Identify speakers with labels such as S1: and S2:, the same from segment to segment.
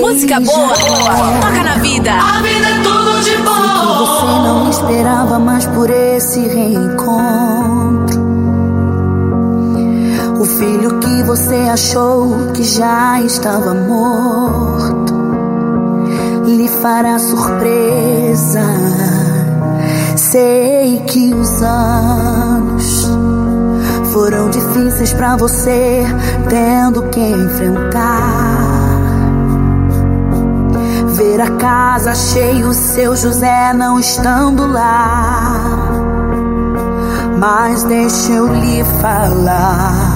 S1: Música boa, toca na vida.
S2: A vida é tudo de bom.
S3: Você não esperava mais por esse reencontro. O filho que você achou que já estava morto lhe fará surpresa. Sei que os anos foram difíceis pra você, tendo que enfrentar. Ver a casa cheia, o seu José não estando lá. Mas deixa eu lhe falar.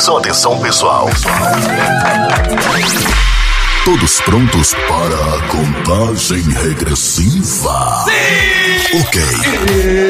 S4: Atenção, atenção, pessoal. Todos prontos para a contagem regressiva? Sim! Ok.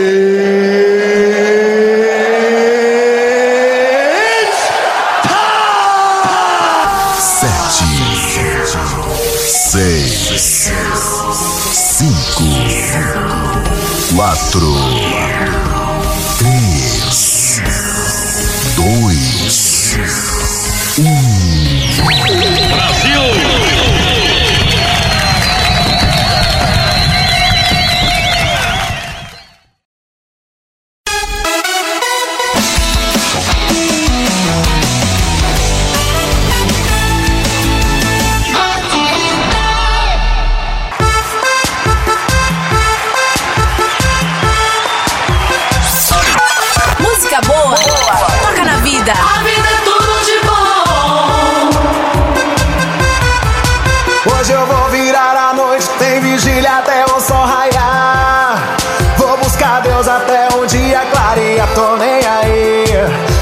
S4: Maria, tô nem aí,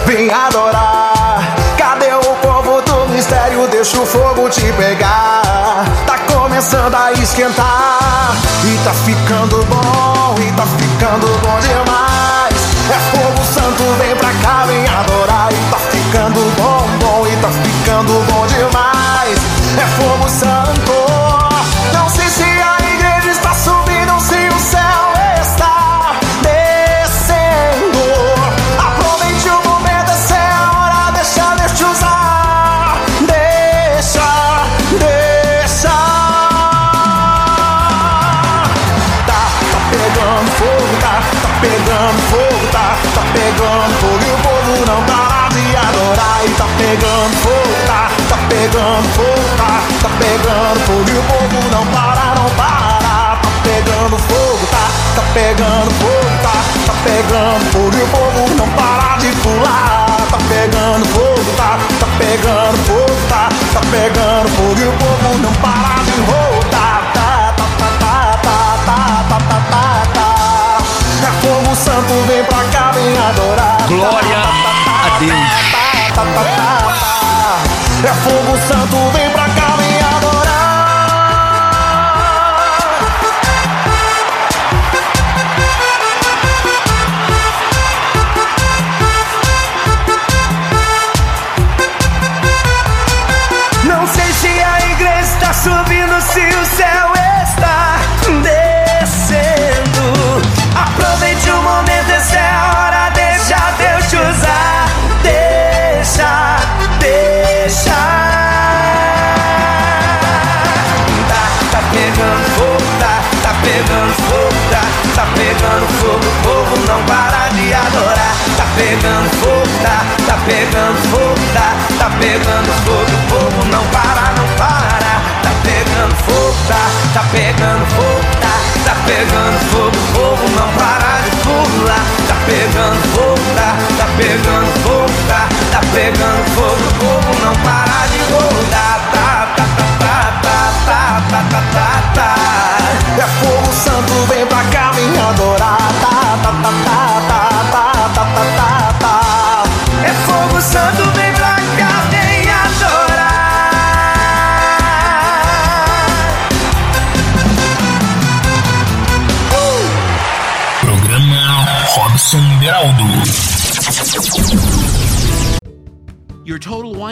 S4: vim adorar. Cadê o povo do mistério?
S5: Deixa o fogo te pegar. Tá começando a esquentar. E tá ficando bom, e tá ficando bom demais. É fogo santo, vem pra cá, vem adorar. E tá ficando bom, bom, e tá ficando bom. Tá, tá pegando fogo, tá, tá pegando fogo e o povo não para de pular. Tá pegando fogo, tá, tá pegando fogo, tá, tá pegando fogo e o povo não para de rodar. Tá, tá, tá, tá, tá, tá, tá, tá, tá, tá. É fogo santo, vem pra cá, vem adorar.
S6: Glória a Deus.
S5: Tá, tá, tá, tá, tá. É fogo santo, vem pra cá, vem adorar. Pegando fogo, o povo não para, não para. Tá pegando fogo, tá, tá pegando fogo, tá, tá pegando fogo, o povo não para de pular. Tá pegando fogo, tá, tá pegando fogo, tá, tá pegando fogo,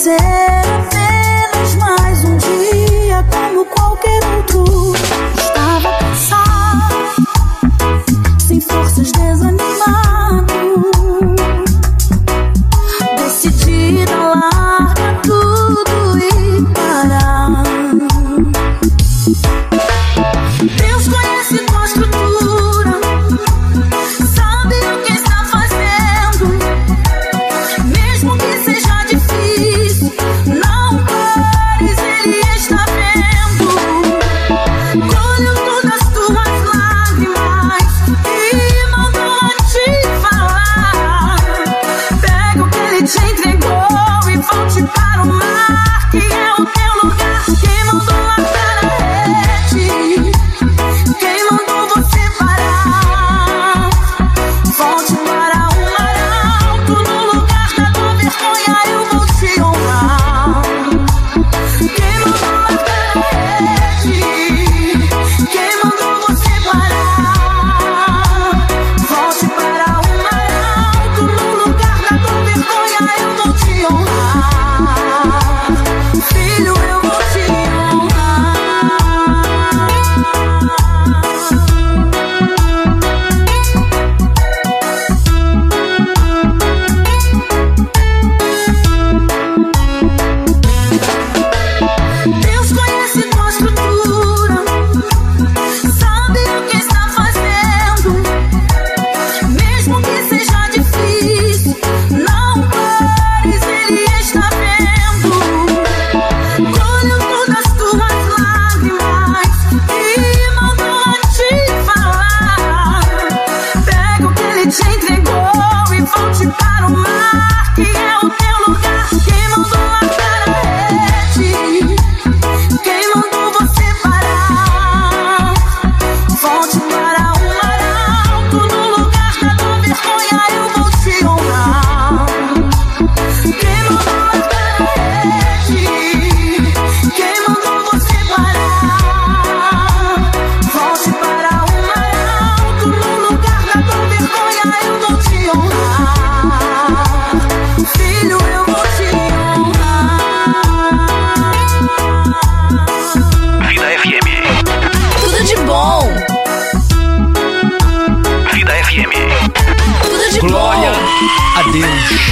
S3: Ser apenas mais um dia como qualquer outro. Estava cansado, sem forças, desanimado.
S2: Mil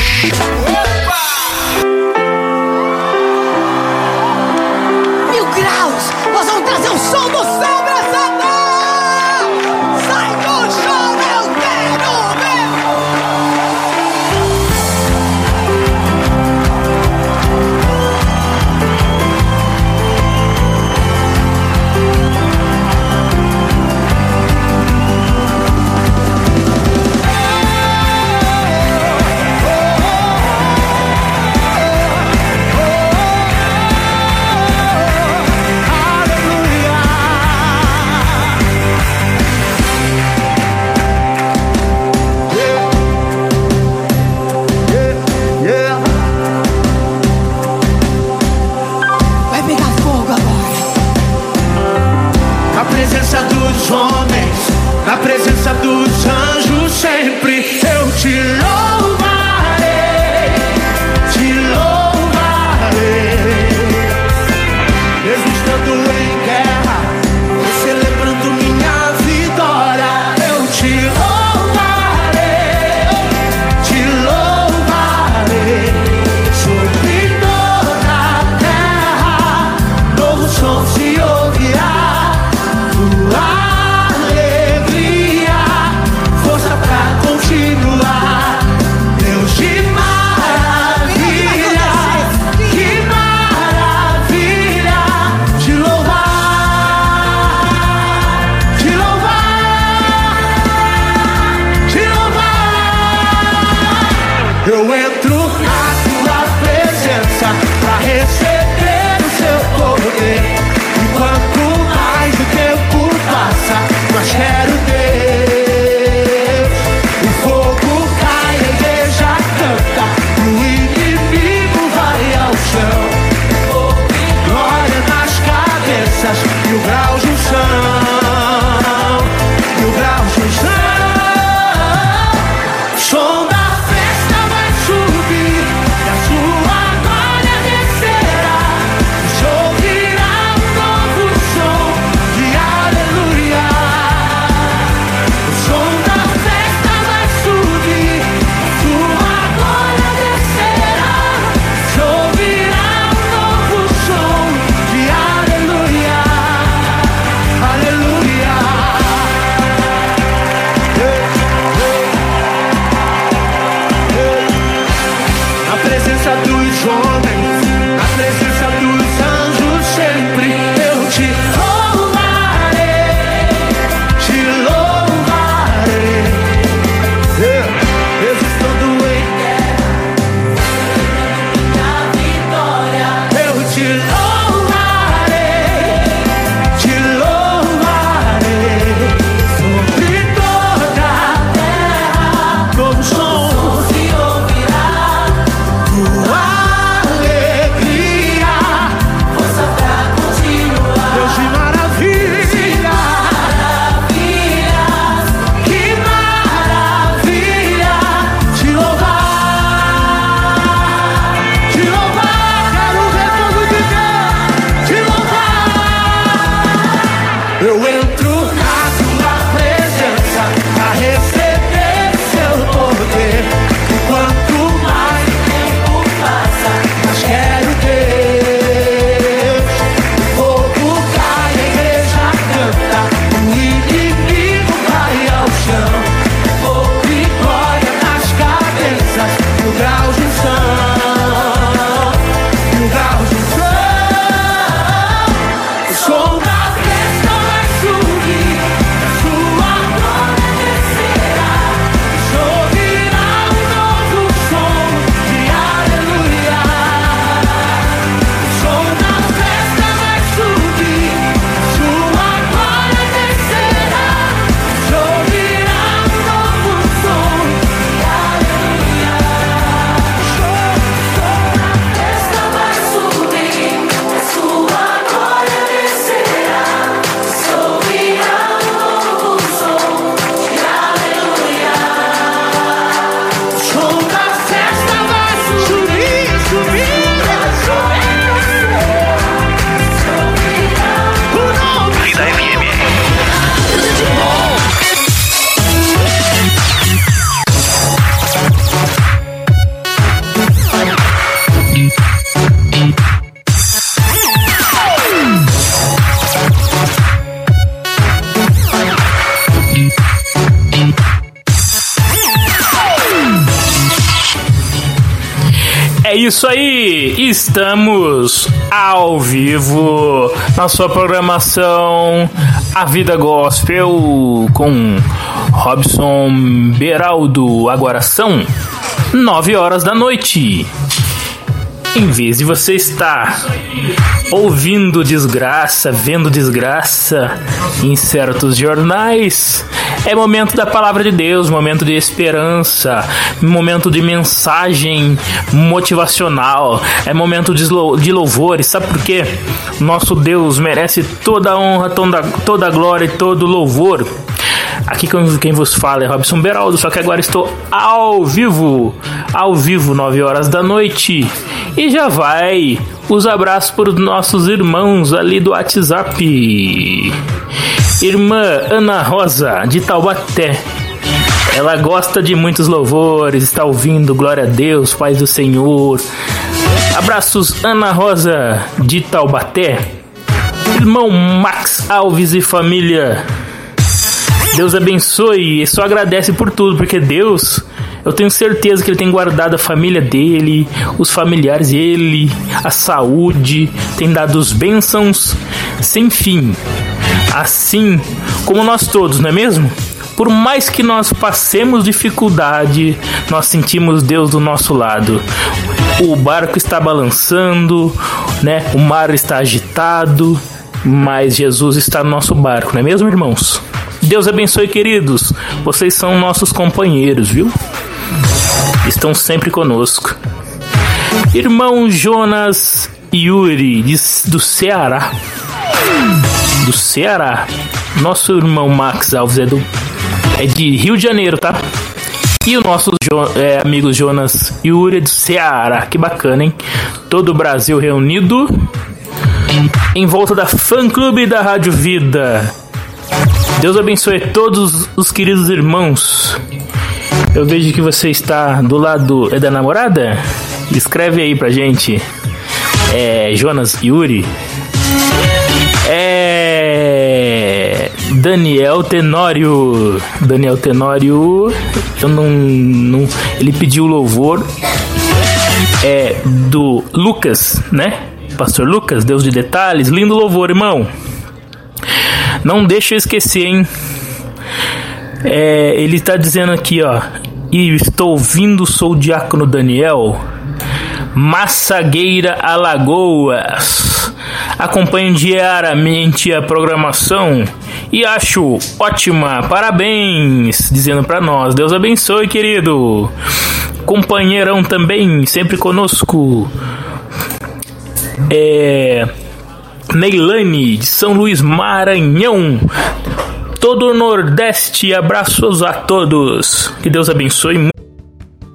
S6: estamos ao vivo na sua programação A Vida Gospel com Robson Beraldo. Agora são nove horas da noite. Em vez de você estar ouvindo desgraça, vendo desgraça em certos jornais, é momento da palavra de Deus, momento de esperança, momento de mensagem motivacional, é momento de louvores. Sabe por quê? Nosso Deus merece toda a honra, toda, toda a glória e todo o louvor. Aqui quem vos fala é Robson Beraldo, só que agora estou ao vivo, ao vivo, 9 horas da noite. E já vai os abraços para os nossos irmãos ali do WhatsApp. Irmã Ana Rosa, de Taubaté. Ela gosta de muitos louvores, está ouvindo Glória a Deus, Paz do Senhor. Abraços, Ana Rosa, de Taubaté. Irmão Max Alves e família. Deus abençoe e só agradece por tudo, porque Deus, eu tenho certeza que Ele tem guardado a família dele, os familiares dele, a saúde, tem dado os bênçãos sem fim. Assim como nós todos, não é mesmo? Por mais que nós passemos dificuldade, nós sentimos Deus do nosso lado. O barco está balançando, né? O mar está agitado, mas Jesus está no nosso barco, não é mesmo, irmãos? Deus abençoe, queridos. Vocês são nossos companheiros, viu? Estão sempre conosco. Irmão Jonas Yuri, de, do Ceará. Do Ceará. Nosso irmão Max Alves é, do, é de Rio de Janeiro, tá? E o nosso jo, é, amigo Jonas Yuri é do Ceará. Que bacana, hein? Todo o Brasil reunido em volta da fã clube da Rádio Vida. Deus abençoe todos os queridos irmãos. Eu vejo que você está do lado é da namorada. Escreve aí pra gente. É Jonas Yuri. É Daniel Tenório. Daniel Tenório. Eu não, não ele pediu louvor é do Lucas, né? Pastor Lucas, Deus de detalhes, lindo louvor, irmão. Não deixa eu esquecer, hein? É, ele está dizendo aqui, ó. E estou ouvindo, sou o diácono Daniel. Massagueira Alagoas. Acompanho diariamente a programação e acho ótima. Parabéns, dizendo para nós. Deus abençoe, querido. Companheirão também, sempre conosco. É Neilane, de São Luís Maranhão. Todo o Nordeste, abraços a todos. Que Deus abençoe.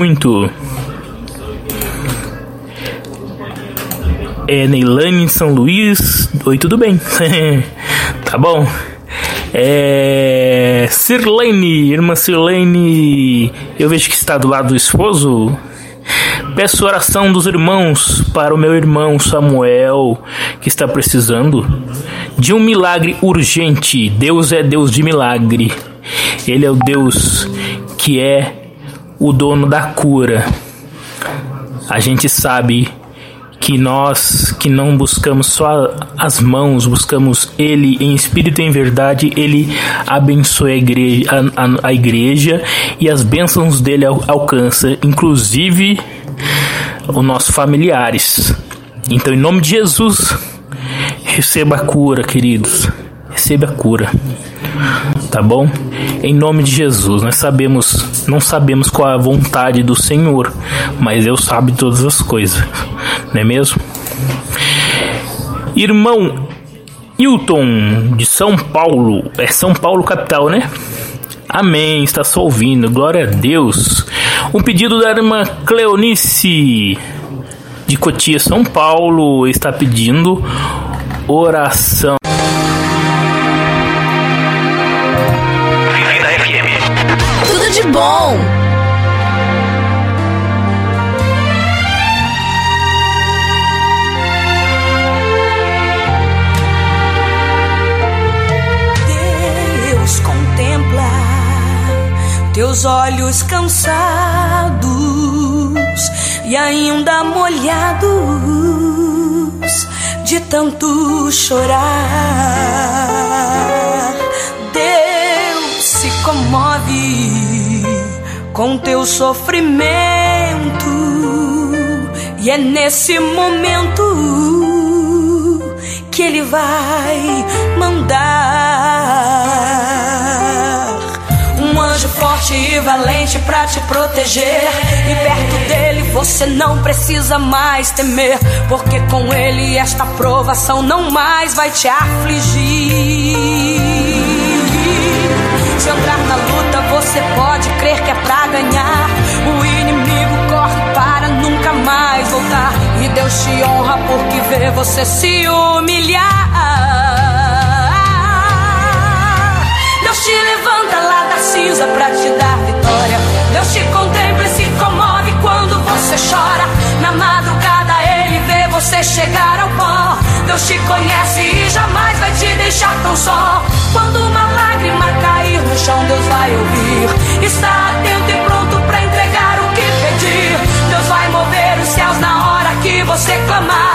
S6: Muito. É Neilane São Luís. Oi, tudo bem? tá bom. É. Sirlene, irmã Sirlene, eu vejo que está do lado do esposo. Peço oração dos irmãos para o meu irmão Samuel, que está precisando de um milagre urgente. Deus é Deus de milagre. Ele é o Deus que é o dono da cura. A gente sabe que nós que não buscamos só as mãos, buscamos Ele em espírito e em verdade, Ele abençoa a igreja, a, a, a igreja e as bênçãos dele al, alcança, inclusive os nossos familiares. Então, em nome de Jesus, receba a cura, queridos. Receba a cura. Tá bom? Em nome de Jesus, nós sabemos, não sabemos qual é a vontade do Senhor, mas Deus sabe todas as coisas, não é mesmo? Irmão Hilton de São Paulo, é São Paulo capital, né? Amém, está só ouvindo, glória a Deus. Um pedido da irmã Cleonice de Cotia, São Paulo, está pedindo oração.
S1: Bom.
S7: Deus contempla teus olhos cansados e ainda molhados de tanto chorar. Deus se comove com teu sofrimento e é nesse momento que ele vai mandar um anjo forte e valente pra te proteger. E perto dele você não precisa mais temer, porque com ele esta provação não mais vai te afligir. Se entrar na luta, você pode crer que é pra ganhar. O inimigo corre para nunca mais voltar. E Deus te honra porque vê você se humilhar. Deus te levanta lá da cinza pra te dar vitória. Deus te contempla e se comove quando você chora. Na madrugada ele vê você chegar ao pó. Deus te conhece e jamais vai te deixar tão só. Quando uma lágrima cair no chão, Deus vai ouvir. Está atento e pronto pra entregar o que pedir. Deus vai mover os céus na hora que você clamar.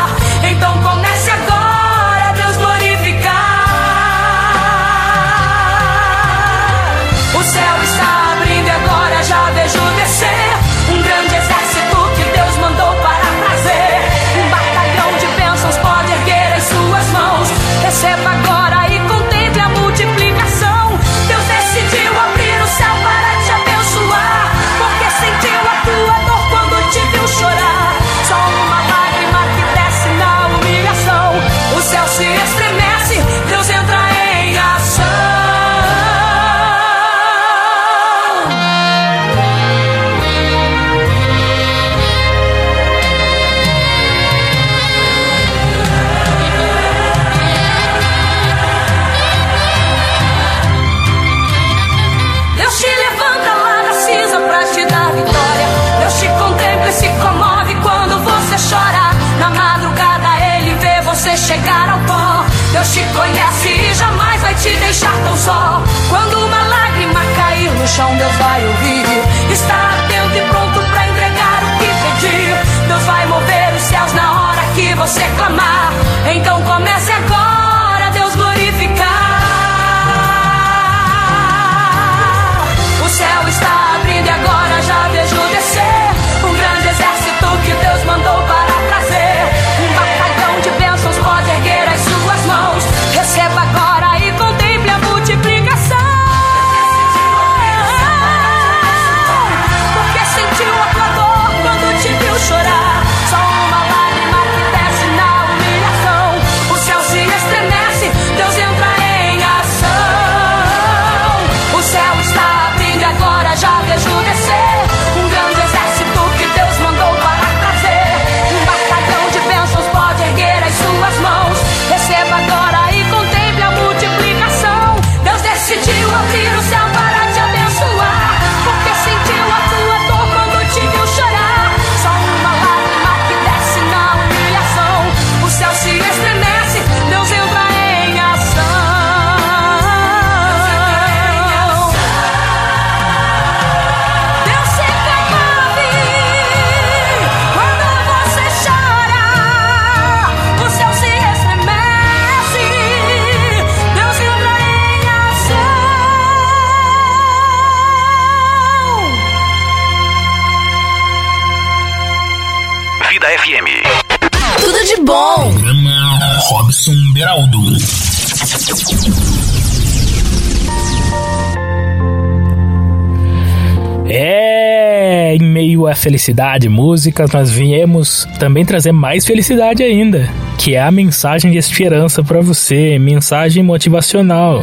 S6: É, em meio à felicidade, músicas, nós viemos também trazer mais felicidade ainda, que é a mensagem de esperança para você, mensagem motivacional.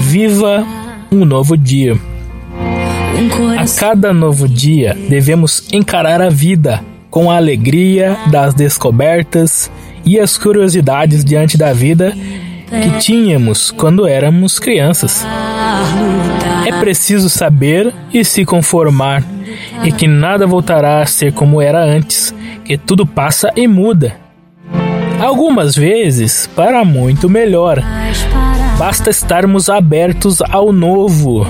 S6: Viva um novo dia. A cada novo dia, devemos encarar a vida com a alegria das descobertas e as curiosidades diante da vida que tínhamos quando éramos crianças. É preciso saber e se conformar, e que nada voltará a ser como era antes, que tudo passa e muda. Algumas vezes para muito melhor. Basta estarmos abertos ao novo.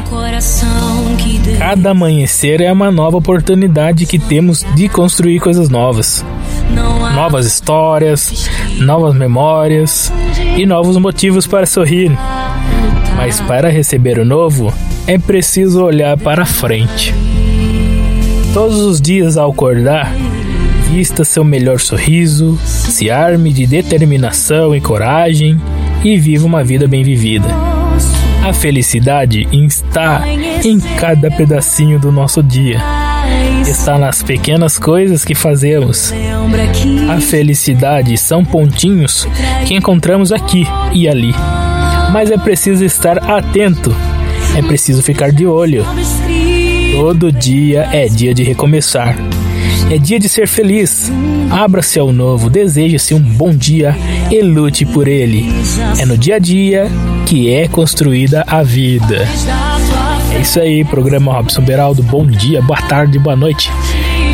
S6: Cada amanhecer é uma nova oportunidade que temos de construir coisas novas. Novas histórias, novas memórias e novos motivos para sorrir. Mas para receber o novo, é preciso olhar para frente. Todos os dias ao acordar, vista seu melhor sorriso, se arme de determinação e coragem e viva uma vida bem vivida. A felicidade está em cada pedacinho do nosso dia. Está nas pequenas coisas que fazemos. A felicidade são pontinhos que encontramos aqui e ali. Mas é preciso estar atento. É preciso ficar de olho. Todo dia é dia de recomeçar. É dia de ser feliz. Abra-se ao novo, deseje-se um bom dia e lute por ele. É no dia a dia que é construída a vida. É isso aí, programa Robson Beraldo. Bom dia, boa tarde, boa noite.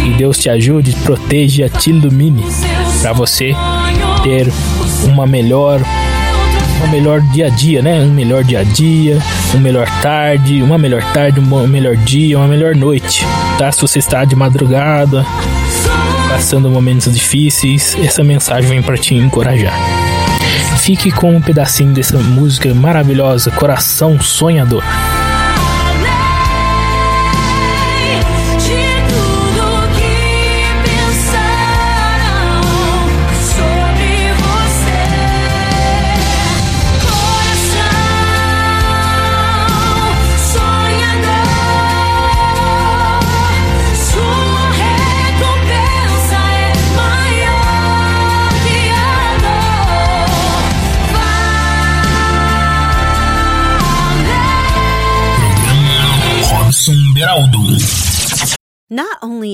S6: Que Deus te ajude, proteja, te ilumine para você ter uma melhor um melhor dia a dia, né? Um melhor dia a dia, um melhor tarde, uma melhor tarde, um melhor dia, uma melhor noite, tá? Se você está de madrugada, passando momentos difíceis, essa mensagem vem para te encorajar. Fique com um pedacinho dessa música maravilhosa, Coração Sonhador.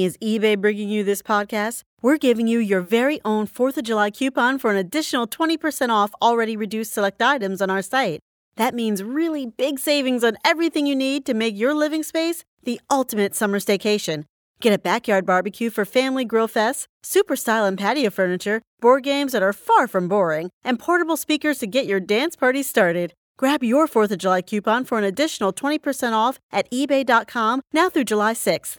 S8: Is eBay bringing you this podcast, we're giving you your very own 4th of July coupon for an additional 20% off already reduced select items on our site. That means really big savings on everything you need to make your living space the ultimate summer staycation. Get a backyard barbecue for family grill fests, super style and patio furniture, board games that are far from boring, and portable speakers to get your dance party started. Grab your 4th of July coupon for an additional 20% off at eBay.com now through July 6th.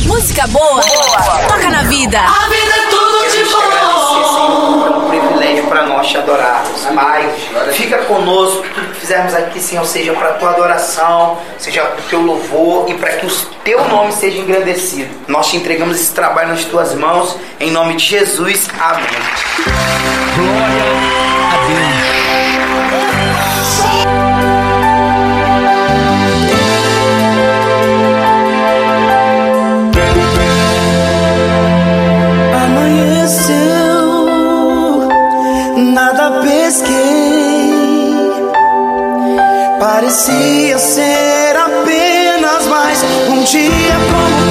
S1: Música boa, toca na vida.
S3: A vida é tudo de bom.
S9: É um privilégio para nós te adorarmos. Pai, fica conosco, tudo que fizermos aqui, Senhor, seja para a tua adoração, seja para o teu louvor e para que o teu nome seja engrandecido. Nós te entregamos esse trabalho nas tuas mãos, em nome de Jesus. Amém.
S10: Glória
S5: Parecia ser apenas mais um dia como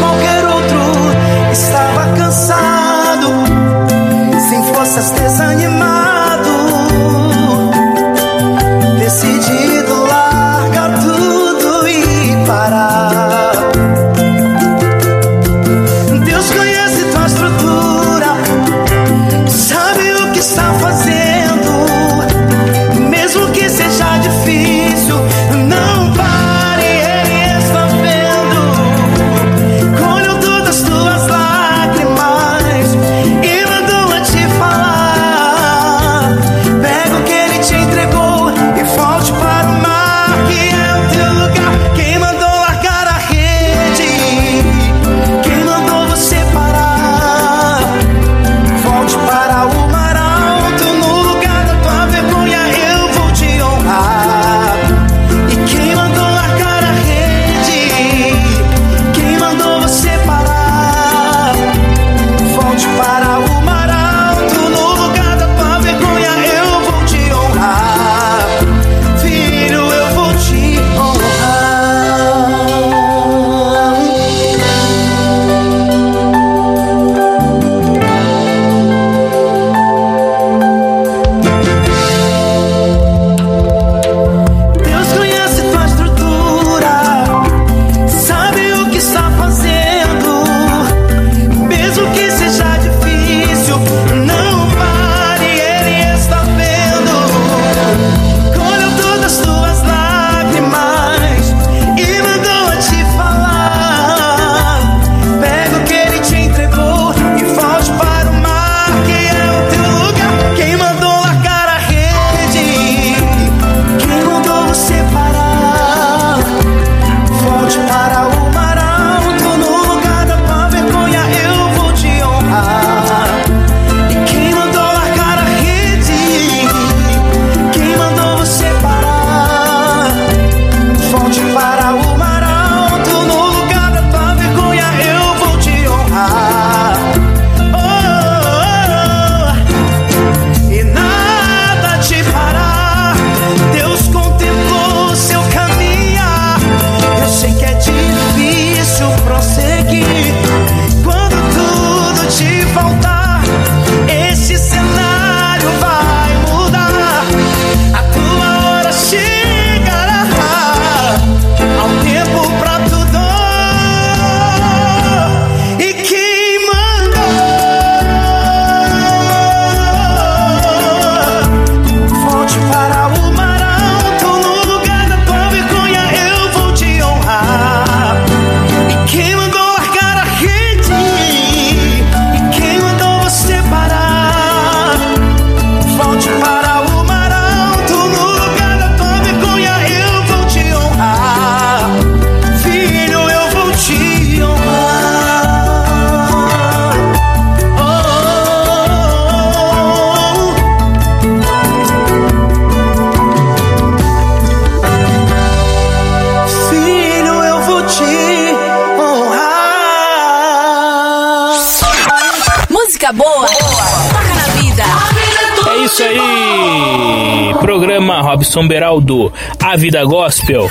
S6: Programa Robson Beraldo, A Vida Gospel,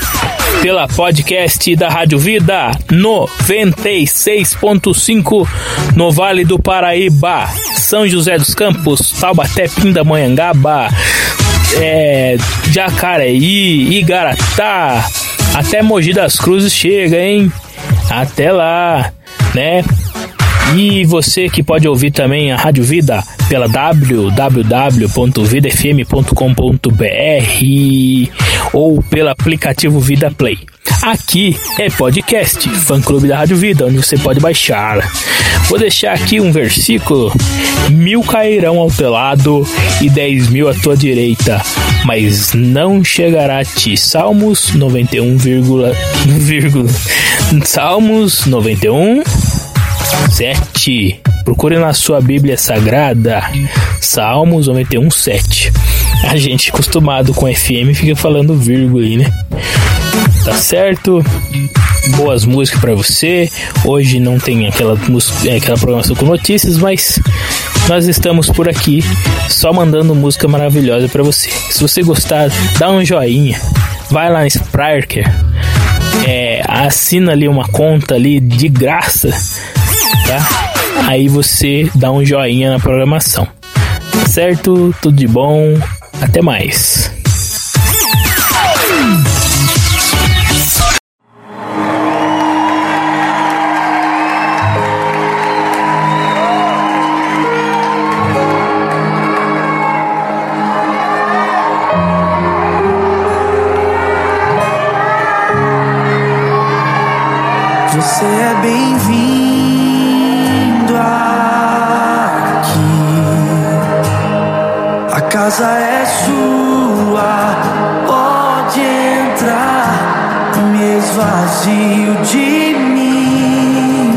S6: pela podcast da Rádio Vida 96.5 no Vale do Paraíba, São José dos Campos, Taubaté, Pindamonhangaba, é, Jacareí, Igaratá, até Mogi das Cruzes chega, hein? Até lá, né? E você que pode ouvir também a Rádio Vida pela www.vidafm.com.br ou pelo aplicativo Vida Play. Aqui é podcast, fã clube da Rádio Vida, onde você pode baixar. Vou deixar aqui um versículo: mil cairão ao teu lado e dez mil à tua direita, mas não chegará a ti. Salmos 91, vírgula, vírgula, Salmos 91 7. Procure na sua Bíblia Sagrada, Salmos 91, 7. A gente acostumado com FM fica falando vírgula aí, né? Tá certo? Boas músicas para você. Hoje não tem aquela, aquela programação com notícias, mas nós estamos por aqui só mandando música maravilhosa para você. Se você gostar, dá um joinha. Vai lá no Spriker. É, assina ali uma conta ali de graça tá? Aí você dá um joinha na programação. Certo? Tudo de bom. Até mais.
S11: Casa é sua, pode entrar. Me esvazio de mim.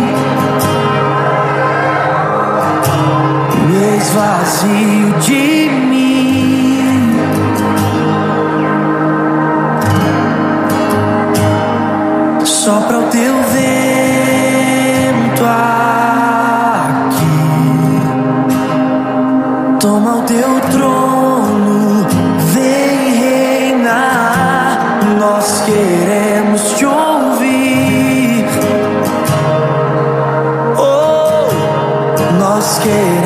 S11: Me esvazio de mim. Sopra o teu vento aqui. Toma o teu trono, queremos te ouvir. Oh, nós queremos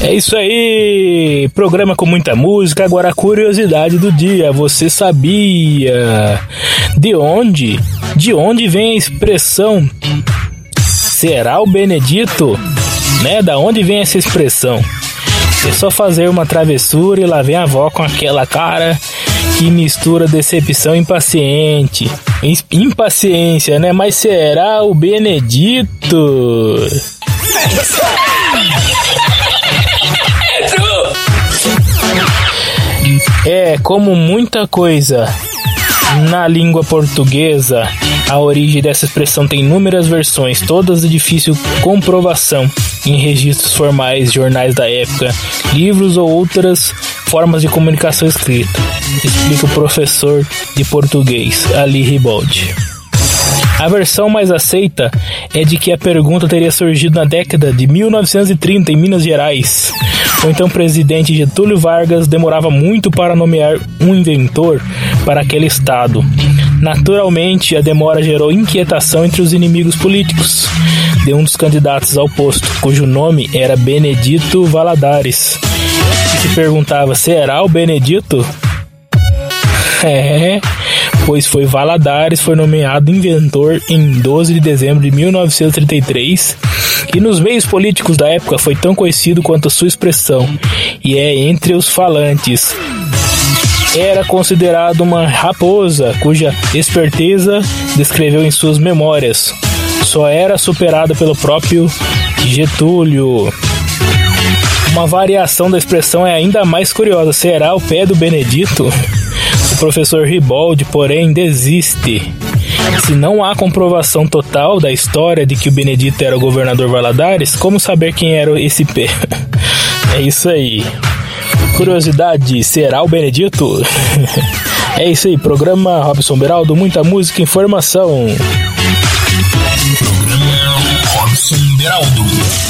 S12: É
S6: isso aí, programa com muita música. Agora a curiosidade do dia. Você sabia de onde? De onde vem a expressão será o Benedito? Né? Da onde vem essa expressão? É só fazer uma travessura e lá vem a avó com aquela cara que mistura decepção e impaciente. Impaciência, né? Mas será o Benedito? É, como muita coisa na língua portuguesa, a origem dessa expressão tem inúmeras versões, todas de difícil comprovação em registros formais, jornais da época, livros ou outras formas de comunicação escrita, explica o professor de português Ali Ribaldi. A versão mais aceita é de que a pergunta teria surgido na década de 1930 em Minas Gerais. O então presidente Getúlio Vargas demorava muito para nomear um inventor para aquele estado. Naturalmente, a demora gerou inquietação entre os inimigos políticos de um dos candidatos ao posto, cujo nome era Benedito Valadares. E se perguntava: será o Benedito? É, pois foi Valadares foi nomeado inventor em 12 de dezembro de 1933 e nos meios políticos da época foi tão conhecido quanto sua expressão e é entre os falantes. Era considerado uma raposa cuja esperteza descreveu em suas memórias. Só era superada pelo próprio Getúlio. Uma variação da expressão é ainda mais curiosa. Será o pé do Benedito? professor Ribaldi, porém, desiste. Se não há comprovação total da história de que o Benedito era o governador Valadares, como saber quem era esse pé? é isso aí. Curiosidade, será o Benedito? é isso aí, programa Robson Beraldo, muita música e informação. Programa Robson Beraldo.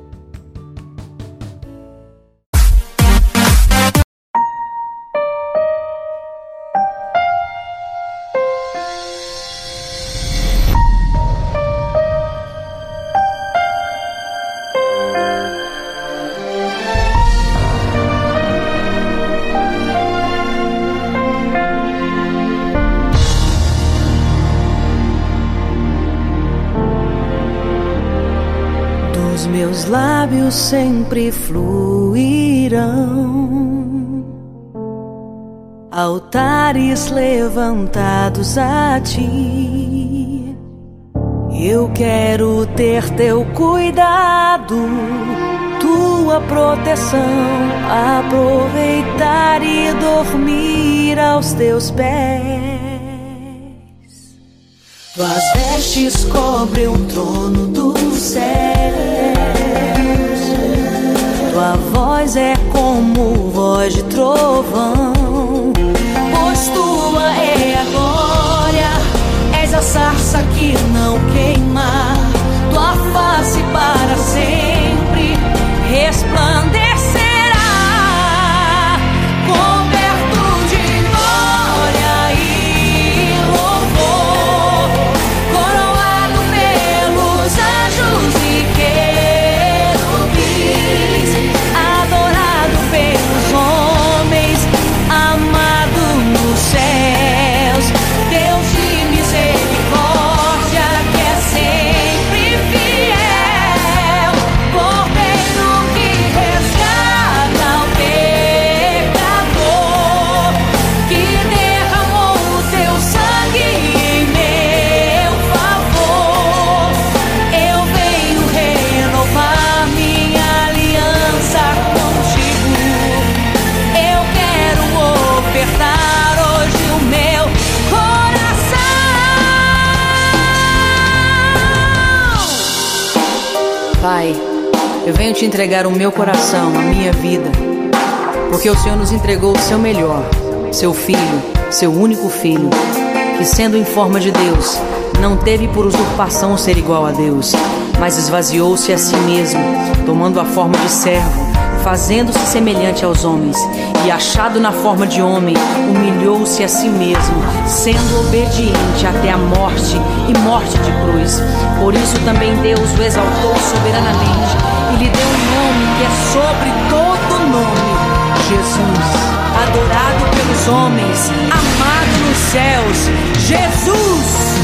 S13: lábios sempre fluirão. Altares levantados a ti. Eu quero ter teu cuidado, tua proteção, aproveitar e dormir aos teus pés. Tuas vestes cobrem o trono do céu
S7: Sua voz é como voz de trovão. Pois tua é a glória, és a sarça que não queima. Eu venho te entregar o meu coração, a minha vida, porque o Senhor nos entregou o seu melhor, seu filho, seu único filho, que sendo em forma de Deus, não teve por usurpação ser igual a Deus, mas esvaziou-se a si mesmo, tomando a forma de servo, fazendo-se semelhante aos homens, e achado na forma de homem, humilhou-se a si mesmo, sendo obediente até a morte e morte de cruz. Por isso também Deus o exaltou soberanamente e lhe deu um nome que é sobre todo nome, Jesus, adorado pelos homens, amado nos céus, Jesus.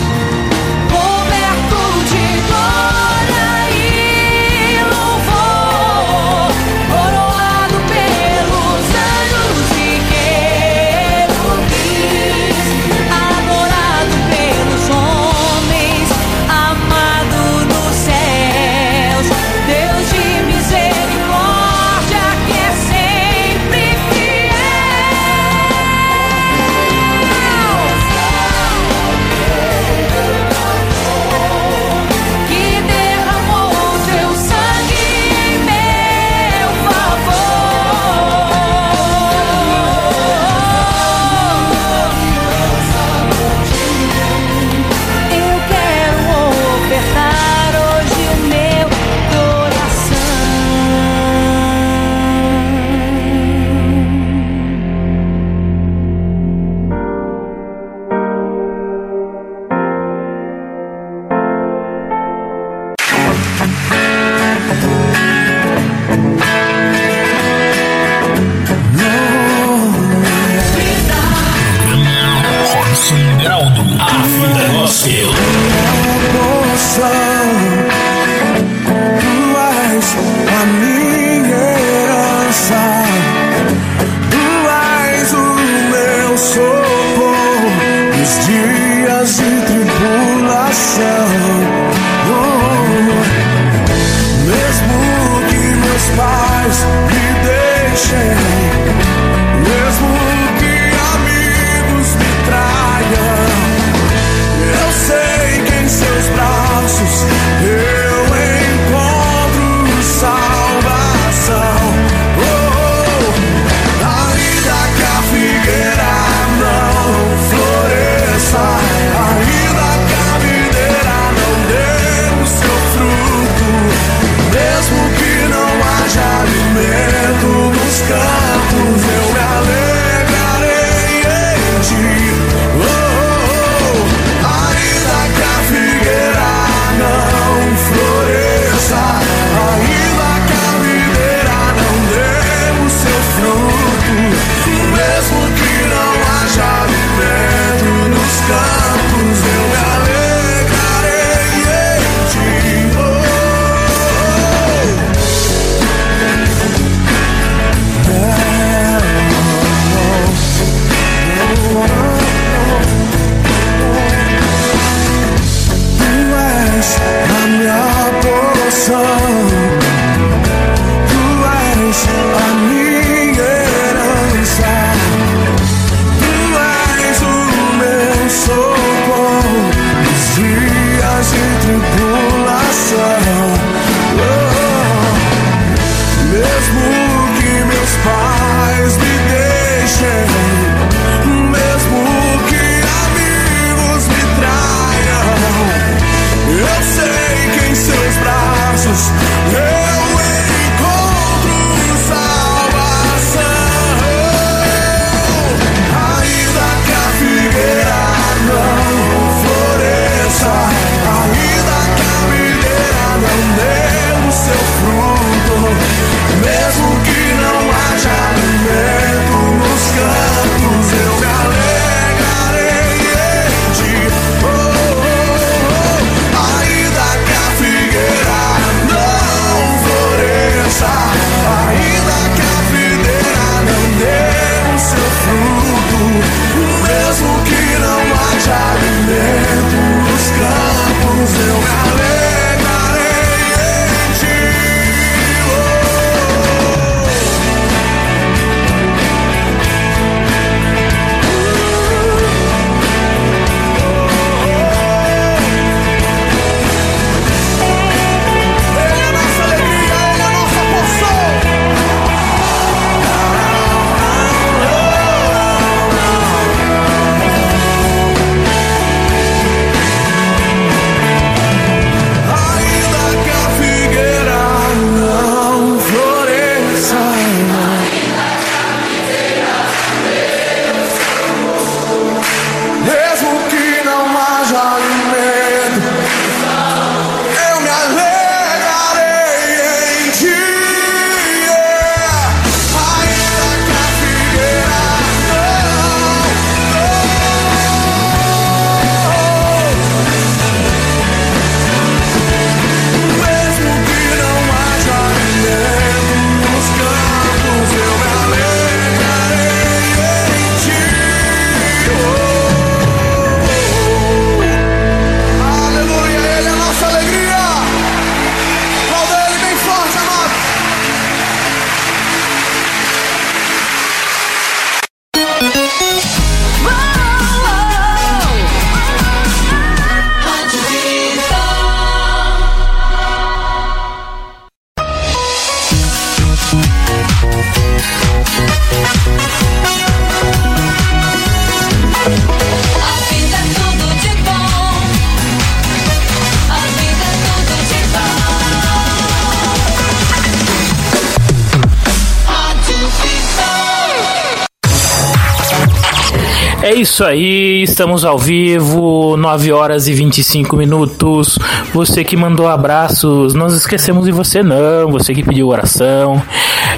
S6: Isso aí, estamos ao vivo, 9 horas e 25 minutos. Você que mandou abraços, nós esquecemos de você não, você que pediu oração.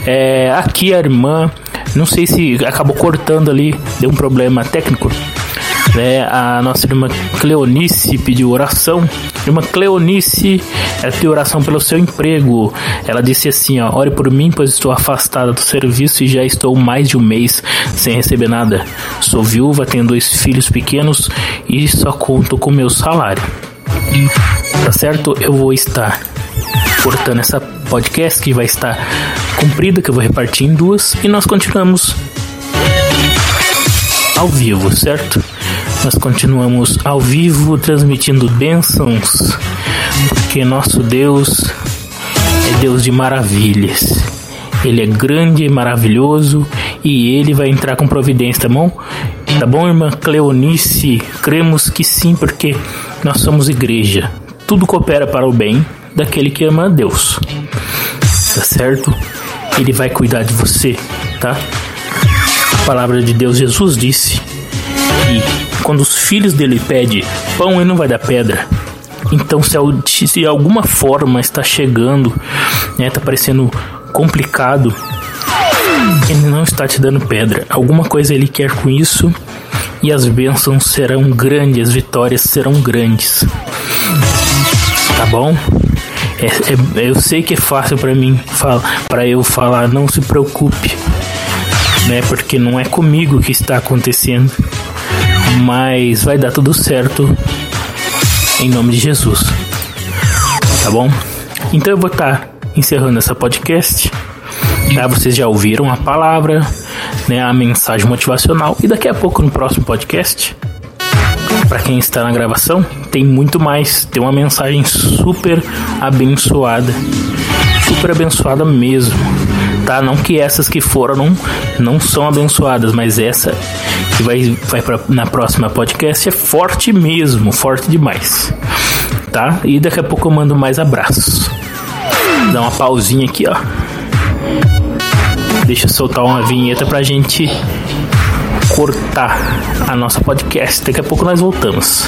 S6: É, aqui a irmã, não sei se acabou cortando ali, deu um problema técnico. Né? A nossa irmã Cleonice pediu oração. Irmã Cleonice, ela pediu oração pelo seu emprego. Ela disse assim: ó, ore por mim, pois estou afastada do serviço e já estou mais de um mês sem receber nada. Sou viúva, tenho dois filhos pequenos e só conto com meu salário. Tá certo? Eu vou estar cortando essa podcast que vai estar comprida, que eu vou repartir em duas, e nós continuamos ao vivo, certo? Nós continuamos ao vivo transmitindo bênçãos, porque nosso Deus é Deus de maravilhas. Ele é grande e maravilhoso e ele vai entrar com providência, tá bom? Tá bom, irmã Cleonice? Cremos que sim, porque nós somos igreja. Tudo coopera para o bem daquele que ama a Deus. Tá certo? Ele vai cuidar de você, tá? A palavra de Deus, Jesus disse que quando os filhos dele pedem pão, ele não vai dar pedra. Então, se, se alguma forma está chegando, né, tá parecendo complicado, ele não está te dando pedra. Alguma coisa ele quer com isso e as bênçãos serão grandes, as vitórias serão grandes. Tá bom? É- é- eu sei que é fácil para mim, para eu falar, não se preocupe, né? Porque não é comigo que está acontecendo, mas vai dar tudo certo em nome de Jesus, tá bom? Então eu vou estar encerrando essa podcast. Tá? Vocês já ouviram a palavra, né? A mensagem motivacional e daqui a pouco no próximo podcast para quem está na gravação, tem muito mais. Tem uma mensagem super abençoada. Super abençoada mesmo. Tá? Não que essas que foram não, não são abençoadas, mas essa que vai, vai pra, na próxima podcast é forte mesmo, forte demais. Tá? E daqui a pouco eu mando mais abraços. Dá uma pausinha aqui, ó. Deixa eu soltar uma vinheta pra gente cortar a nossa podcast. Daqui a pouco nós voltamos.